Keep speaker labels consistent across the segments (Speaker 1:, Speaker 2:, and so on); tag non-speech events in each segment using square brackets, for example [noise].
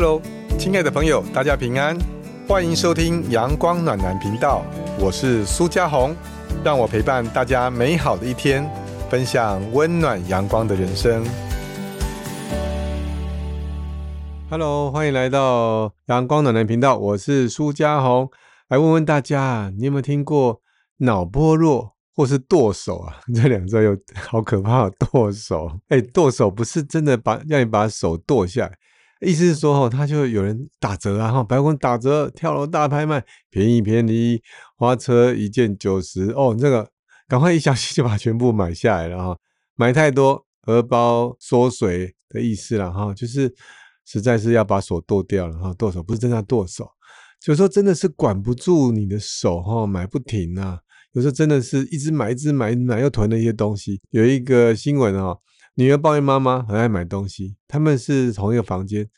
Speaker 1: Hello，亲爱的朋友，大家平安，欢迎收听阳光暖男频道，我是苏家红，让我陪伴大家美好的一天，分享温暖阳光的人生。Hello，欢迎来到阳光暖男频道，我是苏家红，来问问大家，你有没有听过脑波弱或是剁手啊？[laughs] 这两个有好可怕，剁手，哎，剁手不是真的把让你把手剁下来。意思是说，哈，他就有人打折啊，哈，白宫打折，跳楼大拍卖，便宜便宜，花车一件九十，哦，这个赶快一小心就把全部买下来了，哈，买太多，荷包缩水的意思了，哈，就是实在是要把手剁掉了，哈，剁手不是真的剁手，有时候真的是管不住你的手，哈，买不停啊，有时候真的是一直买，一直买，买又囤了一些东西，有一个新闻啊。女儿抱怨妈妈很爱买东西，他们是同一个房间，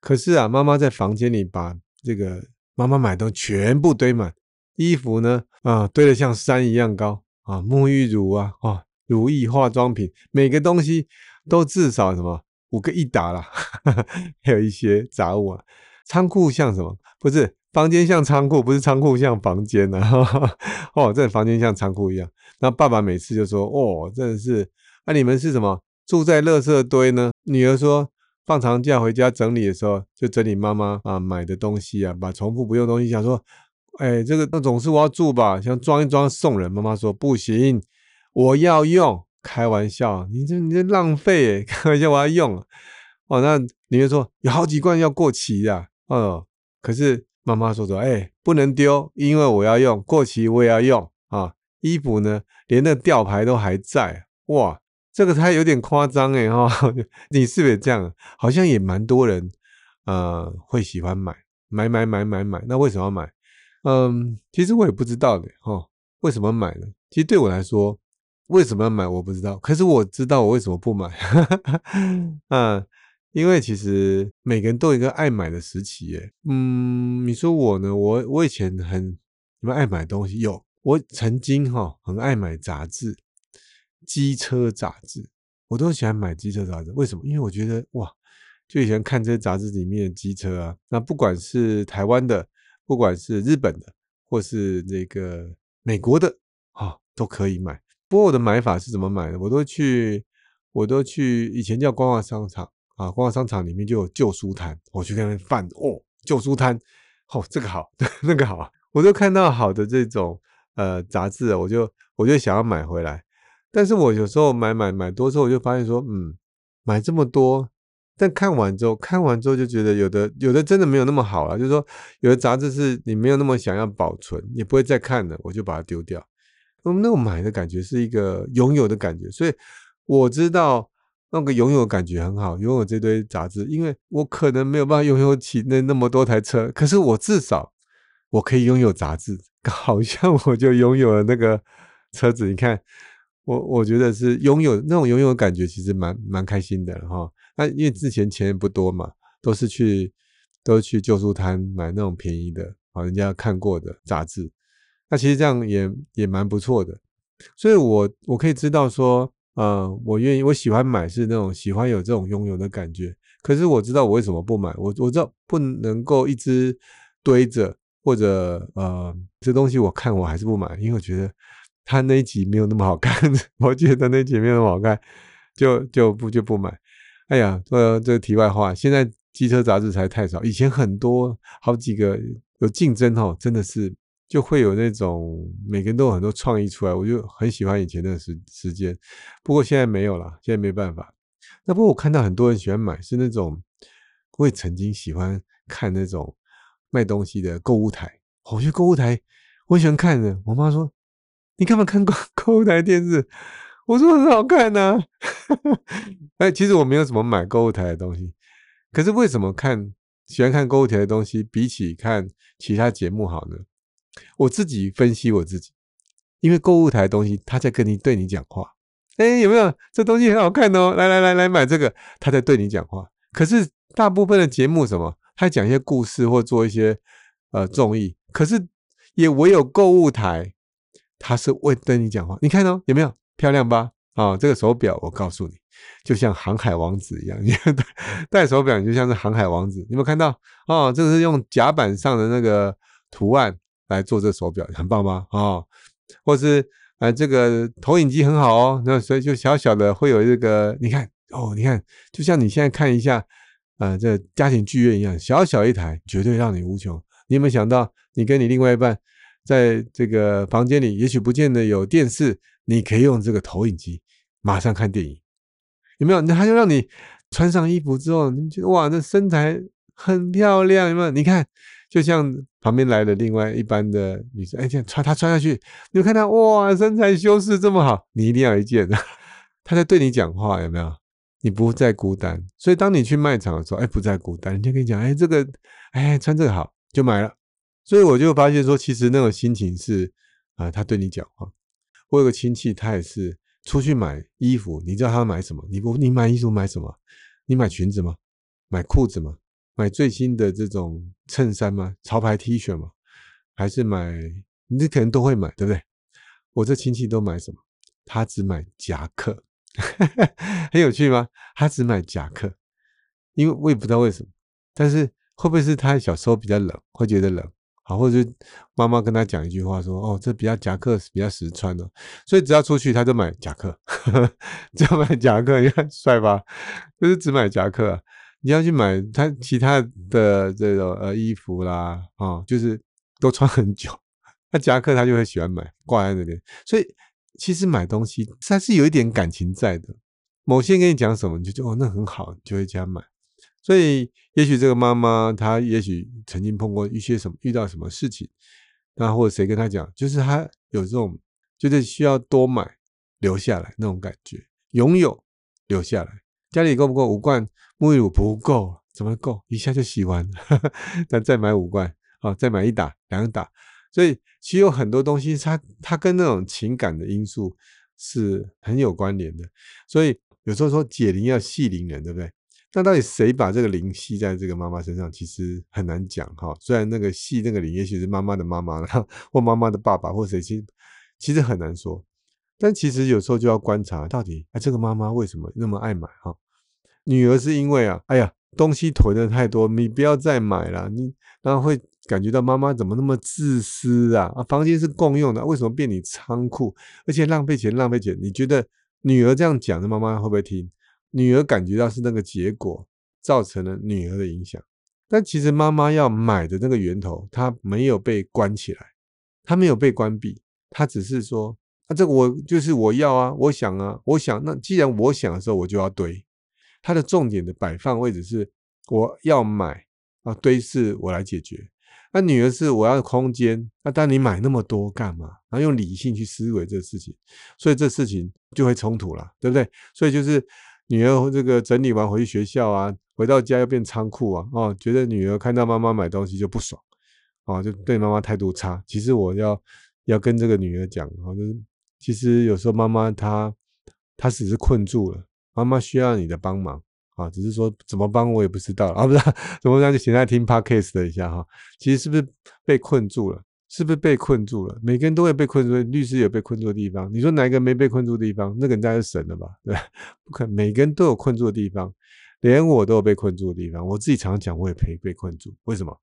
Speaker 1: 可是啊，妈妈在房间里把这个妈妈买东西全部堆满，衣服呢啊堆得像山一样高啊，沐浴乳啊啊，乳液、化妆品，每个东西都至少什么五个一打啦，[laughs] 还有一些杂物啊，仓库像什么？不是房间像仓库，不是仓库像房间呐，[laughs] 哦，这房间像仓库一样。那爸爸每次就说：“哦，真的是，那你们是什么？”住在垃圾堆呢？女儿说，放长假回家整理的时候，就整理妈妈啊买的东西啊，把重复不用东西，想说，哎，这个那总是我要住吧，想装一装送人。妈妈说不行，我要用。开玩笑，你这你这浪费，开玩笑我要用。哦，那女儿说有好几罐要过期的，哦，可是妈妈说说，哎，不能丢，因为我要用，过期我也要用啊。衣服呢，连那吊牌都还在，哇。这个他有点夸张哎哈，[laughs] 你是不是这样？好像也蛮多人呃会喜欢买买买买买买，那为什么要买？嗯，其实我也不知道的哈，为什么买呢？其实对我来说，为什么要买我不知道，可是我知道我为什么不买。[laughs] 嗯，因为其实每个人都有一个爱买的时期耶。嗯，你说我呢？我我以前很什么爱买东西？有，我曾经哈很爱买杂志。机车杂志，我都喜欢买机车杂志。为什么？因为我觉得哇，就以前看这些杂志里面的机车啊，那不管是台湾的，不管是日本的，或是那个美国的，啊，都可以买。不过我的买法是怎么买的？我都去，我都去，以前叫光华商场啊，光华商场里面就有旧书摊，我去那边翻哦，旧书摊，哦，这个好，[laughs] 那个好，我都看到好的这种呃杂志，我就我就想要买回来。但是我有时候买买买多之后，我就发现说，嗯，买这么多，但看完之后，看完之后就觉得有的有的真的没有那么好了。就是说，有的杂志是你没有那么想要保存，也不会再看了，我就把它丢掉。那么那种买的感觉是一个拥有的感觉，所以我知道那个拥有感觉很好，拥有这堆杂志，因为我可能没有办法拥有起那那么多台车，可是我至少我可以拥有杂志，[laughs] 好像我就拥有了那个车子。你看。我我觉得是拥有那种拥有的感觉，其实蛮蛮开心的哈。那因为之前钱也不多嘛，都是去都去旧书摊买那种便宜的啊，人家看过的杂志。那其实这样也也蛮不错的。所以我我可以知道说，呃，我愿意我喜欢买是那种喜欢有这种拥有的感觉。可是我知道我为什么不买，我我知道不能够一直堆着，或者呃这东西我看我还是不买，因为我觉得。他那一集没有那么好看，[laughs] 我觉得那集没有那么好看，就就不就不买。哎呀，呃，这题外话，现在机车杂志才太少，以前很多好几个有竞争哦，真的是就会有那种每个人都有很多创意出来，我就很喜欢以前的时时间。不过现在没有了，现在没办法。那不过我看到很多人喜欢买，是那种我也曾经喜欢看那种卖东西的购物台，我觉得购物台我喜欢看的。我妈说。你干嘛看购 [laughs] 购物台电视？我说很好看呐。[laughs] 哎，其实我没有什么买购物台的东西，可是为什么看喜欢看购物台的东西，比起看其他节目好呢？我自己分析我自己，因为购物台的东西，他在跟你对你讲话。哎，有没有这东西很好看哦？来来来来买这个，他在对你讲话。可是大部分的节目什么，他讲一些故事或做一些呃综艺，可是也唯有购物台。他是为跟你讲话，你看哦，有没有漂亮吧？啊，这个手表我告诉你，就像航海王子一样，[laughs] 你戴手表你就像是航海王子。你有没有看到？哦，这个是用甲板上的那个图案来做这手表，很棒吗？哦，或是呃，这个投影机很好哦，那所以就小小的会有这个，你看哦，你看，就像你现在看一下，呃，这家庭剧院一样，小小一台，绝对让你无穷。你有没有想到，你跟你另外一半在这个房间里，也许不见得有电视，你可以用这个投影机马上看电影，有没有？那他就让你穿上衣服之后，你觉得哇，那身材很漂亮，有没有？你看，就像旁边来的另外一班的女生，哎，这样穿她穿下去，你看她哇，身材修饰这么好，你一定要一件。[laughs] 他在对你讲话，有没有？你不再孤单，所以当你去卖场的时候，哎，不再孤单，人家跟你讲，哎，这个，哎，穿这个好。就买了，所以我就发现说，其实那种心情是啊，他对你讲话。我有个亲戚，他也是出去买衣服，你知道他买什么？你不，你买衣服买什么？你买裙子吗？买裤子吗？买最新的这种衬衫吗？潮牌 T 恤吗？还是买？你可能都会买，对不对？我这亲戚都买什么？他只买夹克，[laughs] 很有趣吗？他只买夹克，因为我也不知道为什么，但是。会不会是他小时候比较冷，会觉得冷，好，或者是妈妈跟他讲一句话说，哦，这比较夹克比较实穿的，所以只要出去他就买夹克，[laughs] 只要买夹克，你看帅吧？就是只买夹克，你要去买他其他的这种呃衣服啦，啊，就是都穿很久，那夹克他就会喜欢买挂在那边，所以其实买东西它是有一点感情在的，某些人跟你讲什么，你就觉得哦那很好，就会这样买。所以，也许这个妈妈她也许曾经碰过一些什么，遇到什么事情，那或者谁跟她讲，就是她有这种，就是需要多买留下来那种感觉，拥有留下来。家里够不够五罐沐浴乳？不够，怎么够？一下就洗完，那再买五罐，啊，再买一打、两打。所以，其实有很多东西，它它跟那种情感的因素是很有关联的。所以有时候说解铃要系铃人，对不对？那到底谁把这个灵系在这个妈妈身上，其实很难讲哈。虽然那个系那个灵，也许是妈妈的妈妈，或妈妈的爸爸，或谁，其实其实很难说。但其实有时候就要观察，到底哎，这个妈妈为什么那么爱买哈？女儿是因为啊，哎呀，东西囤的太多，你不要再买了。你然后会感觉到妈妈怎么那么自私啊？啊，房间是共用的，为什么变你仓库？而且浪费钱，浪费钱。你觉得女儿这样讲，的妈妈会不会听？女儿感觉到是那个结果造成了女儿的影响，但其实妈妈要买的那个源头，她没有被关起来，她没有被关闭，她只是说啊，这个我就是我要啊，我想啊，我想那既然我想的时候，我就要堆。它的重点的摆放位置是我要买啊，堆是我来解决。那女儿是我要空间，那但你买那么多干嘛？然后用理性去思维这个事情，所以这事情就会冲突了，对不对？所以就是。女儿这个整理完回去学校啊，回到家又变仓库啊，哦，觉得女儿看到妈妈买东西就不爽，哦，就对妈妈态度差。其实我要要跟这个女儿讲，哦，就是其实有时候妈妈她她只是困住了，妈妈需要你的帮忙啊，只是说怎么帮我也不知道啊，不是 [laughs] 怎么样就现在听 podcast 一下哈，其实是不是被困住了？是不是被困住了？每个人都会被困住，律师有被困住的地方。你说哪一个没被困住的地方？那个人家是神了吧？对，[laughs] 不可能，每个人都有困住的地方，连我都有被困住的地方。我自己常常讲，我也被被困住。为什么？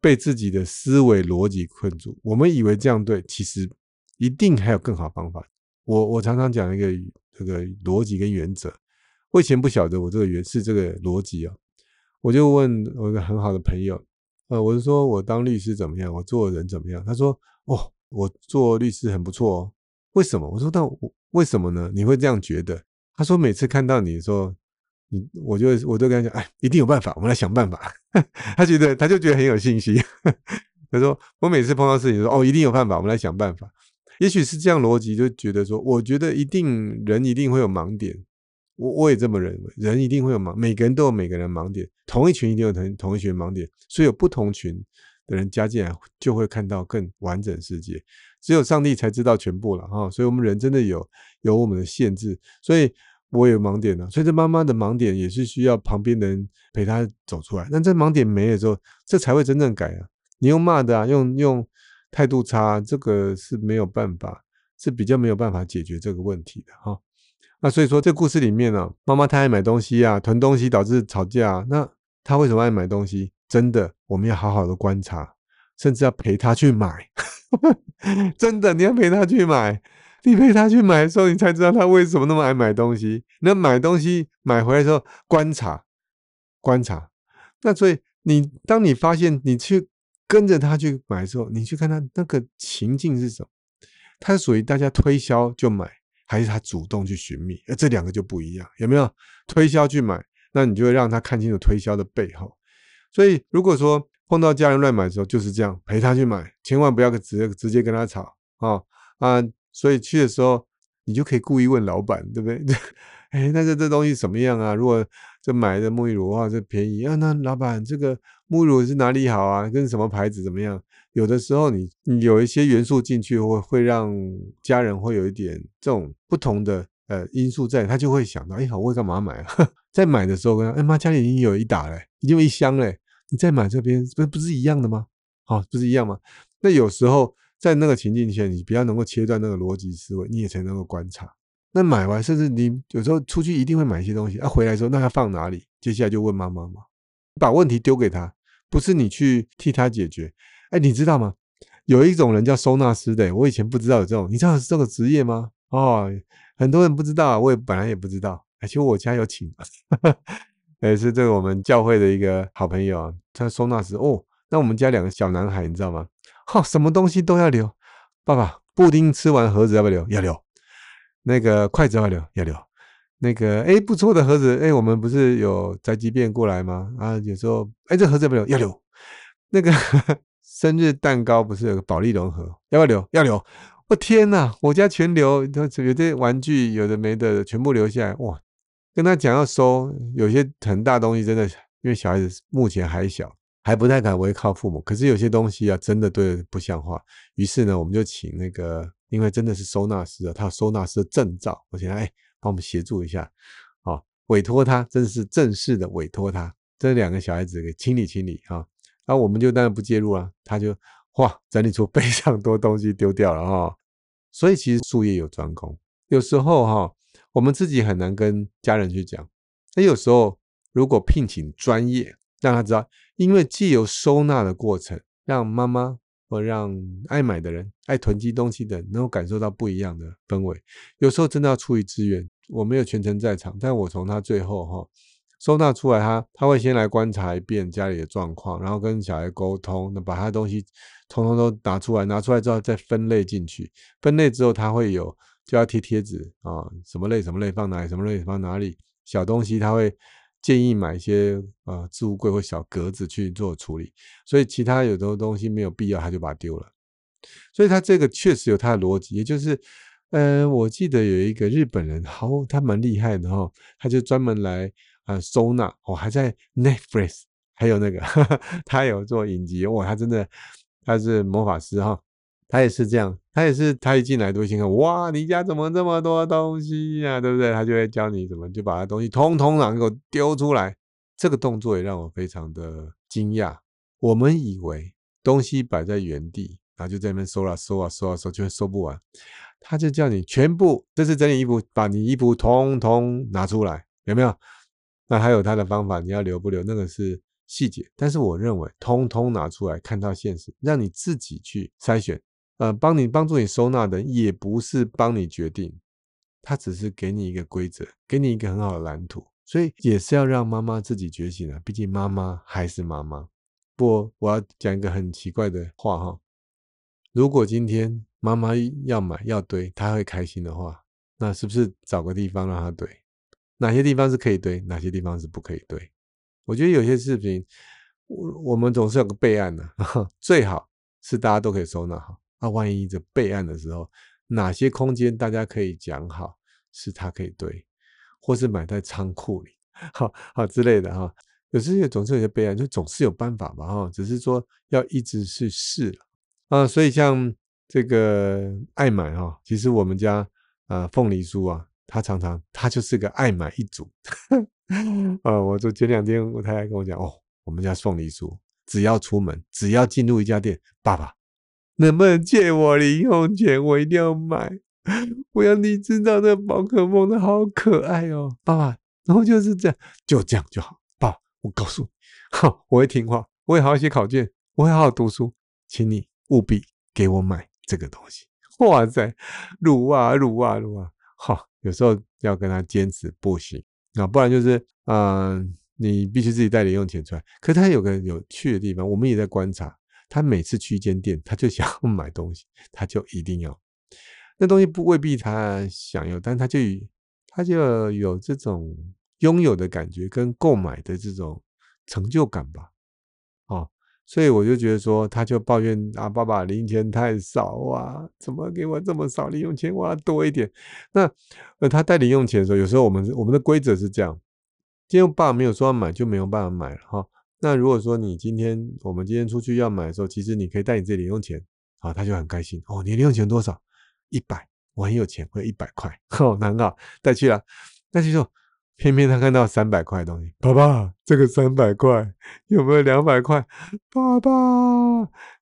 Speaker 1: 被自己的思维逻辑困住。我们以为这样对，其实一定还有更好方法。我我常常讲一个这个逻辑跟原则。我以前不晓得我这个原是这个逻辑啊，我就问我一个很好的朋友。呃，我是说，我当律师怎么样？我做人怎么样？他说，哦，我做律师很不错哦。为什么？我说，到为什么呢？你会这样觉得？他说，每次看到你说，你，我就我都跟他讲，哎，一定有办法，我们来想办法。[laughs] 他觉得，他就觉得很有信心。[laughs] 他说，我每次碰到事情，说，哦，一定有办法，我们来想办法。也许是这样逻辑，就觉得说，我觉得一定人一定会有盲点。我我也这么认为，人一定会有盲，每个人都有每个人的盲点，同一群一定有同同一群盲点，所以有不同群的人加进来，就会看到更完整世界。只有上帝才知道全部了哈，所以我们人真的有有我们的限制，所以我有盲点呢。所以这妈妈的盲点也是需要旁边的人陪她走出来。那这盲点没了之后，这才会真正改啊！你用骂的啊，用用态度差，这个是没有办法，是比较没有办法解决这个问题的哈。那所以说，这故事里面呢，妈妈太爱买东西啊，囤东西导致吵架。那她为什么爱买东西？真的，我们要好好的观察，甚至要陪她去买。[laughs] 真的，你要陪她去买。你陪她去买的时候，你才知道她为什么那么爱买东西。那买东西买回来之后，观察，观察。那所以你当你发现你去跟着她去买的时候，你去看她那个情境是什么？她属于大家推销就买。还是他主动去寻觅，而这两个就不一样，有没有推销去买？那你就会让他看清楚推销的背后。所以，如果说碰到家人乱买的时候，就是这样陪他去买，千万不要直接直接跟他吵啊啊！所以去的时候，你就可以故意问老板，对不对？哎，那这这东西怎么样啊？如果这买的沐浴乳的话，这便宜啊，那老板这个沐浴乳是哪里好啊？跟什么牌子怎么样？有的时候，你你有一些元素进去，会会让家人会有一点这种不同的呃因素在，他就会想到，哎，我会干嘛买啊？[laughs] 在买的时候跟他，哎妈，家里已经有一打嘞，已经有一箱嘞，你再买这边，不不是一样的吗？好，不是一样吗？那有时候在那个情境下，你比较能够切断那个逻辑思维，你也才能够观察。那买完，甚至你有时候出去一定会买一些东西，啊，回来之后那要放哪里？接下来就问妈妈嘛，把问题丢给他，不是你去替他解决。哎，你知道吗？有一种人叫收纳师的，我以前不知道有这种，你知道是这个职业吗？哦，很多人不知道，我也本来也不知道。而且我家有请，也 [laughs] 是这个我们教会的一个好朋友啊，他收纳师哦。那我们家两个小男孩，你知道吗？哈，什么东西都要留。爸爸，布丁吃完盒子要不要留？要留。那个筷子要留？要留。那个哎，不错的盒子，哎，我们不是有宅急便过来吗？啊，有时候哎，这盒子不要留？要留。那个。[laughs] 生日蛋糕不是有个保利龙盒，要不要留？要留！我天哪，我家全留，有些玩具有的没的全部留下来。哇，跟他讲要收，有些很大东西真的，因为小孩子目前还小，还不太敢违靠父母。可是有些东西啊，真的对不像话。于是呢，我们就请那个，因为真的是收纳师啊，他有收纳师的证照，我请他哎帮我们协助一下，好，委托他，真的是正式的委托他，这两个小孩子给清理清理哈。那我们就当然不介入了，他就哇整理出 [laughs] 非常多东西丢掉了哈。所以其实术业有专攻，有时候哈我们自己很难跟家人去讲。那有时候如果聘请专业，让他知道，因为既有收纳的过程，让妈妈或让爱买的人、爱囤积东西的人能够感受到不一样的氛围。有时候真的要出于自愿，我没有全程在场，但我从他最后哈。收纳出来，他他会先来观察一遍家里的状况，然后跟小孩沟通，那把他的东西通通都拿出来，拿出来之后再分类进去。分类之后，他会有就要贴贴纸啊，什么类什么类放哪里，什么类放哪里。小东西他会建议买一些呃置物柜或小格子去做处理。所以其他有的东西没有必要，他就把它丢了。所以他这个确实有他的逻辑，也就是呃，我记得有一个日本人，好，他蛮厉害的哈，他就专门来。啊，收纳哦，还在 Netflix，[laughs] 还有那个他有做影集哇，他真的他是魔法师哈，他也是这样，他也是他一进来都先看哇，你家怎么这么多东西呀，对不对？他就会教你怎么就把他东西通通然后丢出来，这个动作也让我非常的惊讶。我们以为东西摆在原地，然后就在那边收啊收啊收啊收，就会收不完，他就叫你全部这次整理衣服，把你衣服通通拿出来，有没有？那还有他的方法，你要留不留那个是细节，但是我认为通通拿出来看到现实，让你自己去筛选，呃，帮你帮助你收纳的也不是帮你决定，他只是给你一个规则，给你一个很好的蓝图，所以也是要让妈妈自己觉醒啊，毕竟妈妈还是妈妈。不，我要讲一个很奇怪的话哈，如果今天妈妈要买要堆，她会开心的话，那是不是找个地方让她堆？哪些地方是可以堆，哪些地方是不可以堆？我觉得有些视频，我我们总是有个备案的，[laughs] 最好是大家都可以收纳好。那万一这备案的时候，哪些空间大家可以讲好，是它可以堆，或是买在仓库里，[laughs] 好好之类的哈。有时也总是有些备案，就总是有办法嘛哈。只是说要一直去试啊。所以像这个爱买哈，其实我们家啊凤梨酥啊。他常常，他就是个爱买一族。呃，[laughs] 我就前两天我太太跟我讲，哦，我们家凤梨酥，只要出门，只要进入一家店，爸爸能不能借我零用钱？我一定要买。[laughs] 我要你知道那宝可梦的好可爱哦，爸爸。然后就是这样，就这样就好。爸，我告诉你，[laughs] 好，我会听话，我会好好写考卷，我会好好读书，请你务必给我买这个东西。哇塞，撸啊撸啊撸啊！好，有时候要跟他坚持不行啊，不然就是，嗯，你必须自己带零用钱出来。可他有个有趣的地方，我们也在观察，他每次去一间店，他就想要买东西，他就一定要。那东西不未必他想要，但他就他就有这种拥有的感觉跟购买的这种成就感吧，哦，所以我就觉得说，他就抱怨啊，爸爸零钱太少啊，怎么给我这么少零用钱？我要多一点。那呃，他带零用钱的时候，有时候我们我们的规则是这样，今天爸爸没有说要买，就没有办法买了哈。那如果说你今天我们今天出去要买的时候，其实你可以带你自己零用钱，啊，他就很开心哦。你零用钱多少？一百。我很有钱，会一百块，[laughs] 好难啊！带去了，带去后，偏偏他看到三百块的东西。爸爸，这个三百块有没有两百块？爸爸，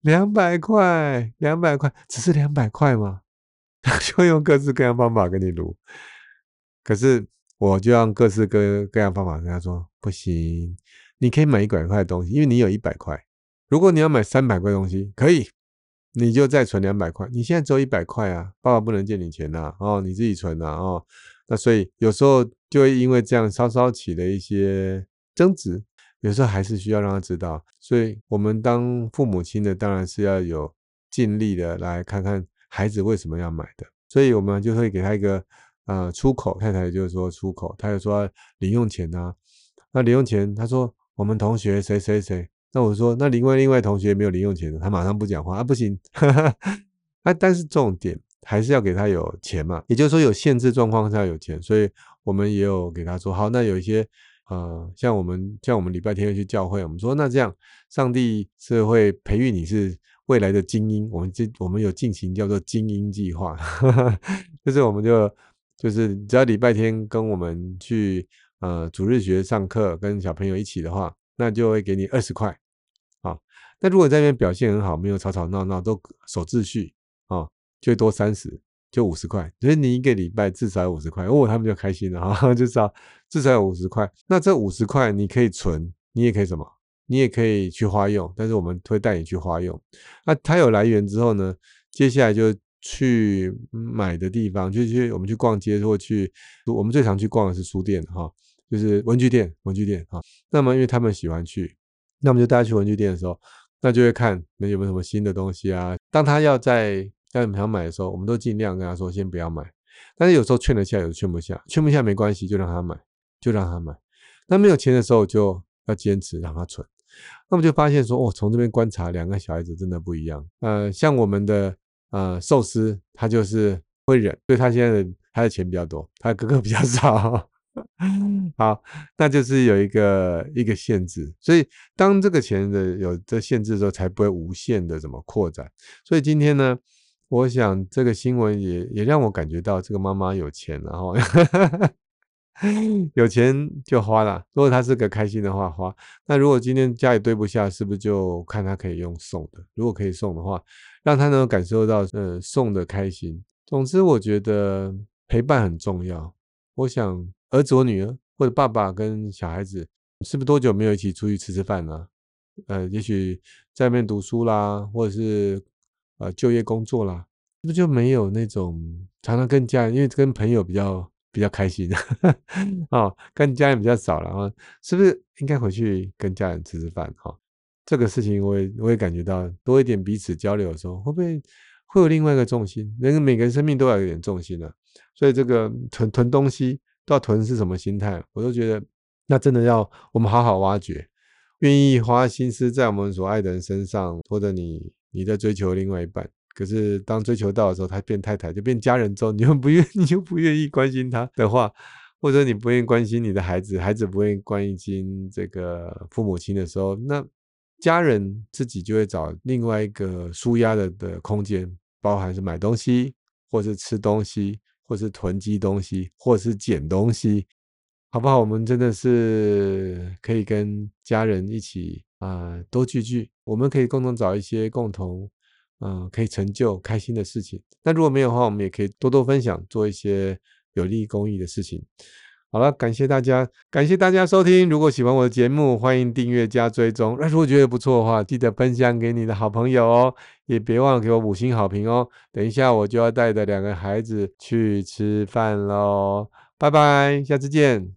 Speaker 1: 两百块，两百块，只是两百块吗？[laughs] 他就用各式各样方法跟你撸。可是我就用各式各各样方法跟他说：不行，你可以买一百块的东西，因为你有一百块。如果你要买三百块东西，可以。你就再存两百块，你现在只有一百块啊，爸爸不能借你钱呐，哦，你自己存呐，哦，那所以有时候就会因为这样稍稍起了一些争执，有时候还是需要让他知道，所以我们当父母亲的当然是要有尽力的来看看孩子为什么要买的，所以我们就会给他一个呃出口，太太就是说出口，他就说零用钱呐，那零用钱，他说我们同学谁谁谁。那我说，那另外另外同学没有零用钱的，他马上不讲话啊，不行，哈 [laughs] 哈啊，但是重点还是要给他有钱嘛，也就是说有限制状况下有钱，所以我们也有给他说，好，那有一些呃，像我们像我们礼拜天要去教会，我们说那这样，上帝是会培育你是未来的精英，我们这我们有进行叫做精英计划，[laughs] 就是我们就就是只要礼拜天跟我们去呃主日学上课，跟小朋友一起的话。那就会给你二十块，啊，那如果在那边表现很好，没有吵吵闹闹，都守秩序，啊，最多三十，就五十块。所以你一个礼拜至少有五十块，哦，他们就开心了哈，就知道至少有五十块。那这五十块你可以存，你也可以什么，你也可以去花用，但是我们会带你去花用。那它有来源之后呢，接下来就去买的地方，就去我们去逛街或去，我们最常去逛的是书店，哈。就是文具店，文具店啊。那么，因为他们喜欢去，那么就带他去文具店的时候，那就会看那有没有什么新的东西啊。当他要在要想买的时候，我们都尽量跟他说先不要买。但是有时候劝得下，有时候劝不下，劝不下没关系，就让他买，就让他买。那没有钱的时候，就要坚持让他存。那么就发现说，哦，从这边观察，两个小孩子真的不一样。呃，像我们的呃寿司，他就是会忍，所以他现在的他的钱比较多，他的哥哥比较少。[laughs] 好，那就是有一个一个限制，所以当这个钱的有这限制的时候，才不会无限的怎么扩展。所以今天呢，我想这个新闻也也让我感觉到这个妈妈有钱，然 [laughs] 后有钱就花了。如果她是个开心的话，花。那如果今天家里堆不下，是不是就看她可以用送的？如果可以送的话，让她能够感受到呃送的开心。总之，我觉得陪伴很重要。我想。儿子或女儿，或者爸爸跟小孩子，是不是多久没有一起出去吃吃饭了？呃，也许在外面读书啦，或者是呃就业工作啦，是不是就没有那种常常跟家人，因为跟朋友比较比较开心啊，[laughs] 跟家人比较少了啊，是不是应该回去跟家人吃吃饭？哈，这个事情我也我也感觉到多一点彼此交流的时候，会不会会有另外一个重心？人每个人生命都要有点重心的，所以这个囤囤东西。到囤是什么心态？我都觉得那真的要我们好好挖掘，愿意花心思在我们所爱的人身上，或者你你在追求另外一半，可是当追求到的时候，他变太太就变家人之后，你又不愿 [laughs] 你又不愿意关心他的话，或者你不愿意关心你的孩子，孩子不愿意关心这个父母亲的时候，那家人自己就会找另外一个舒压的的空间，包含是买东西或是吃东西。或是囤积东西，或是捡东西，好不好？我们真的是可以跟家人一起啊，多聚聚。我们可以共同找一些共同嗯，可以成就开心的事情。那如果没有的话，我们也可以多多分享，做一些有利公益的事情。好了，感谢大家，感谢大家收听。如果喜欢我的节目，欢迎订阅加追踪。那如果觉得不错的话，记得分享给你的好朋友哦，也别忘了给我五星好评哦。等一下我就要带着两个孩子去吃饭喽，拜拜，下次见。